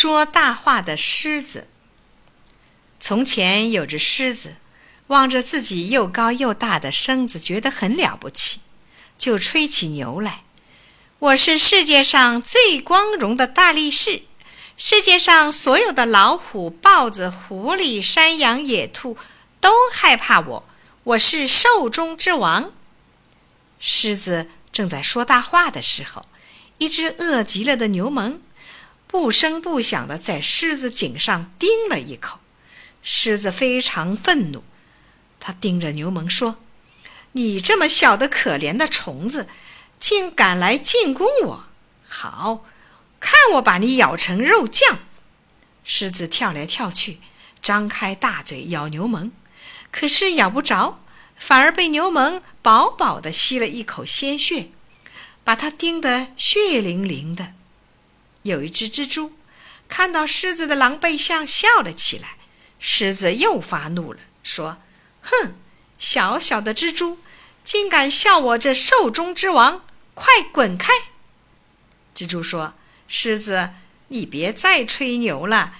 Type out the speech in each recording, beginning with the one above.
说大话的狮子。从前有只狮子，望着自己又高又大的身子，觉得很了不起，就吹起牛来：“我是世界上最光荣的大力士，世界上所有的老虎、豹子、狐狸、山羊、野兔都害怕我，我是兽中之王。”狮子正在说大话的时候，一只饿极了的牛虻。不声不响地在狮子颈上叮了一口，狮子非常愤怒，他盯着牛虻说：“你这么小的可怜的虫子，竟敢来进攻我！好，看我把你咬成肉酱！”狮子跳来跳去，张开大嘴咬牛虻，可是咬不着，反而被牛虻饱饱地吸了一口鲜血，把它叮得血淋淋的。有一只蜘蛛，看到狮子的狼狈相，笑了起来。狮子又发怒了，说：“哼，小小的蜘蛛，竟敢笑我这兽中之王！快滚开！”蜘蛛说：“狮子，你别再吹牛了，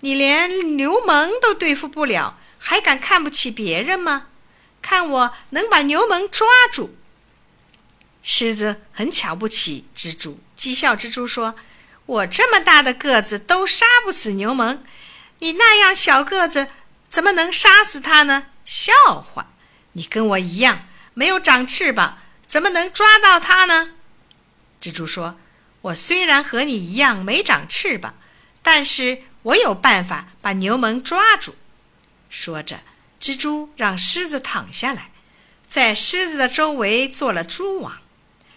你连牛虻都对付不了，还敢看不起别人吗？看我能把牛虻抓住！”狮子很瞧不起蜘蛛，讥笑蜘蛛说。我这么大的个子都杀不死牛虻，你那样小个子怎么能杀死它呢？笑话！你跟我一样没有长翅膀，怎么能抓到它呢？蜘蛛说：“我虽然和你一样没长翅膀，但是我有办法把牛虻抓住。”说着，蜘蛛让狮子躺下来，在狮子的周围做了蛛网，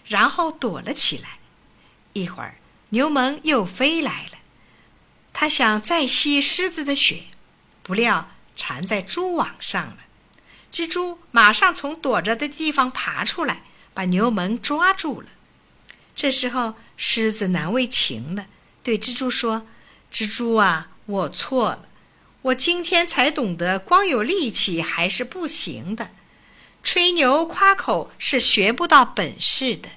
然后躲了起来。一会儿。牛虻又飞来了，它想再吸狮子的血，不料缠在蛛网上了。蜘蛛马上从躲着的地方爬出来，把牛虻抓住了。这时候，狮子难为情了，对蜘蛛说：“蜘蛛啊，我错了，我今天才懂得，光有力气还是不行的，吹牛夸口是学不到本事的。”